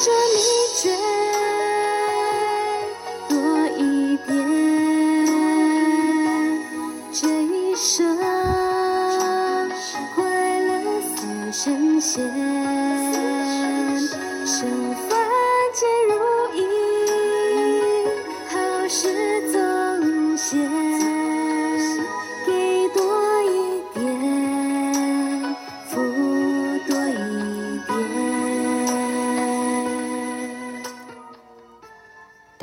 着你追多一点，这一生快乐似神仙，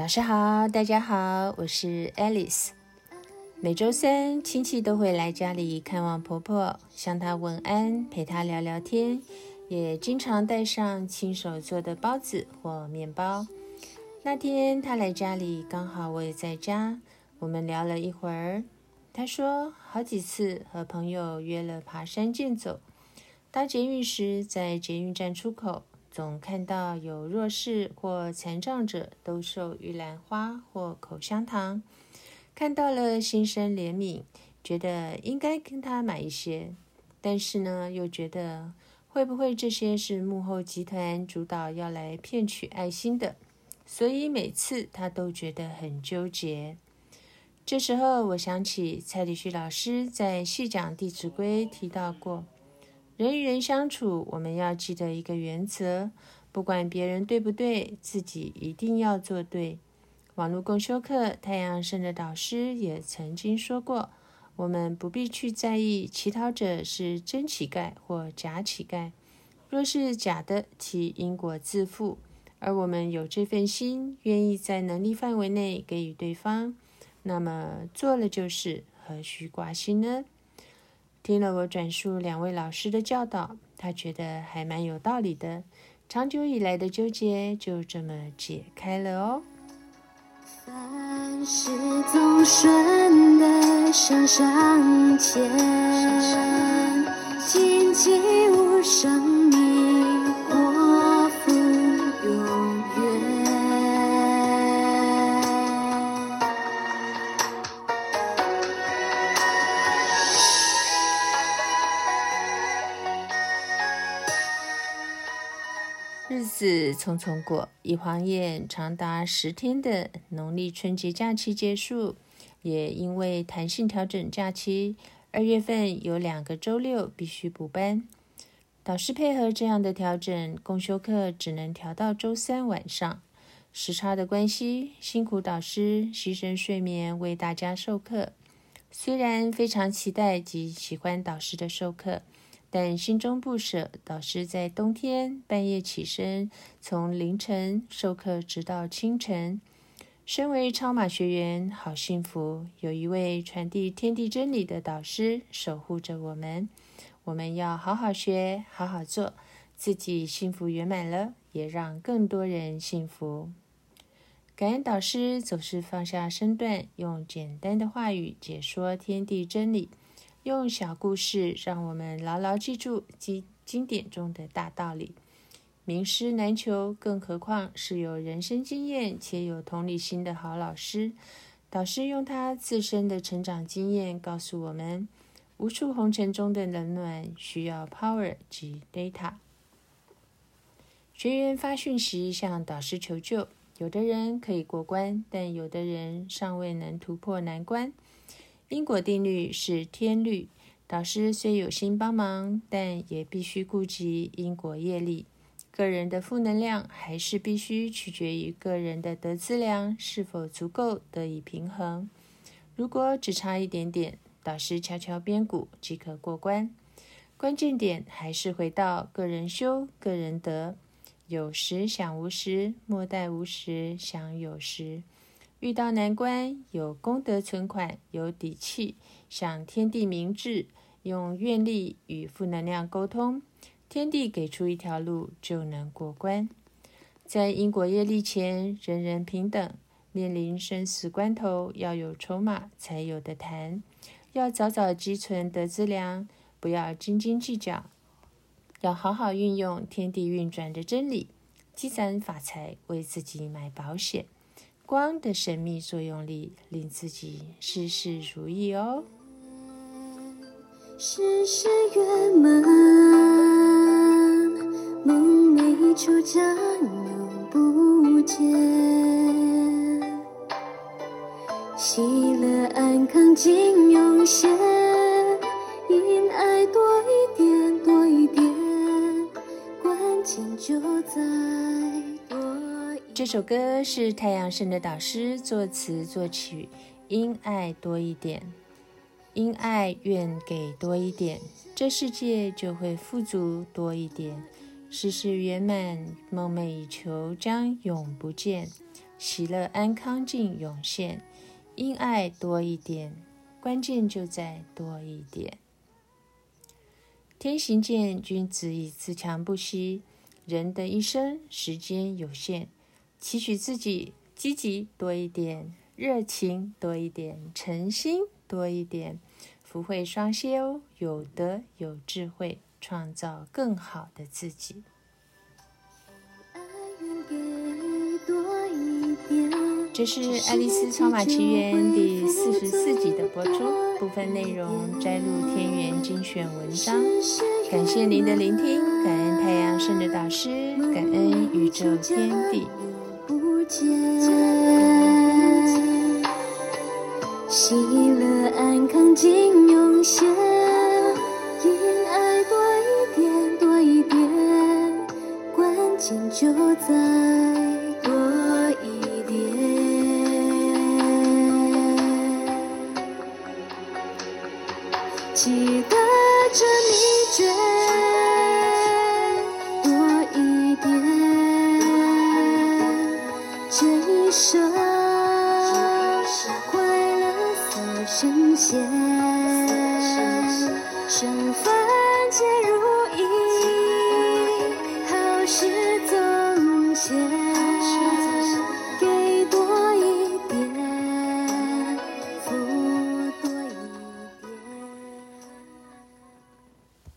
导师好，大家好，我是 Alice。每周三，亲戚都会来家里看望婆婆，向她问安，陪她聊聊天，也经常带上亲手做的包子或面包。那天她来家里，刚好我也在家，我们聊了一会儿。她说，好几次和朋友约了爬山健走，搭捷运时，在捷运站出口。总看到有弱势或残障者兜售玉兰花或口香糖，看到了心生怜悯，觉得应该跟他买一些，但是呢，又觉得会不会这些是幕后集团主导要来骗取爱心的，所以每次他都觉得很纠结。这时候，我想起蔡礼旭老师在细讲《弟子规》提到过。人与人相处，我们要记得一个原则：不管别人对不对，自己一定要做对。网络共修课，太阳圣的导师也曾经说过：我们不必去在意乞讨者是真乞丐或假乞丐，若是假的，其因果自负；而我们有这份心，愿意在能力范围内给予对方，那么做了就是，何须挂心呢？听了我转述两位老师的教导，他觉得还蛮有道理的，长久以来的纠结就这么解开了哦。凡事总顺的向上前，荆棘无生命，日子匆匆过，一晃眼，长达十天的农历春节假期结束，也因为弹性调整假期，二月份有两个周六必须补班。导师配合这样的调整，公休课只能调到周三晚上。时差的关系，辛苦导师牺牲睡眠为大家授课。虽然非常期待及喜欢导师的授课。但心中不舍，导师在冬天半夜起身，从凌晨授课直到清晨。身为超马学员，好幸福，有一位传递天地真理的导师守护着我们。我们要好好学，好好做，自己幸福圆满了，也让更多人幸福。感恩导师总是放下身段，用简单的话语解说天地真理。用小故事让我们牢牢记住经经典中的大道理。名师难求，更何况是有人生经验且有同理心的好老师。导师用他自身的成长经验告诉我们：无数红尘中的冷暖需要 power 及 data。学员发讯息向导师求救，有的人可以过关，但有的人尚未能突破难关。因果定律是天律，导师虽有心帮忙，但也必须顾及因果业力。个人的负能量还是必须取决于个人的德资量是否足够得以平衡。如果只差一点点，导师敲敲边鼓即可过关。关键点还是回到个人修、个人德。有时想无时，莫待无时想有时。遇到难关，有功德存款，有底气，向天地明志，用愿力与负能量沟通，天地给出一条路，就能过关。在因果业力前，人人平等。面临生死关头，要有筹码才有的谈。要早早积存德资粮，不要斤斤计较。要好好运用天地运转的真理，积攒法财，为自己买保险。光的神秘作用力，令自己事事如意哦。事事圆满，梦寐以求家有不见。喜乐安康尽涌现，因爱多一点，多一点，关键就在。这首歌是太阳神的导师作词作曲，因爱多一点，因爱愿给多一点，这世界就会富足多一点，事事圆满，梦寐以求将永不见，喜乐安康尽涌现。因爱多一点，关键就在多一点。天行健，君子以自强不息。人的一生时间有限，期许自己积极多一点，热情多一点，诚心多一点，福慧双修，有德有智慧，创造更好的自己。这是《爱丽丝超马奇缘》第四十四集的播出，部分内容摘录天元精选文章。感谢您的聆听，感恩太阳圣的导师，感恩宇宙天地。间，喜乐安康尽涌现，因爱多一点，多一点，关键就在多一点。记得这秘诀，一生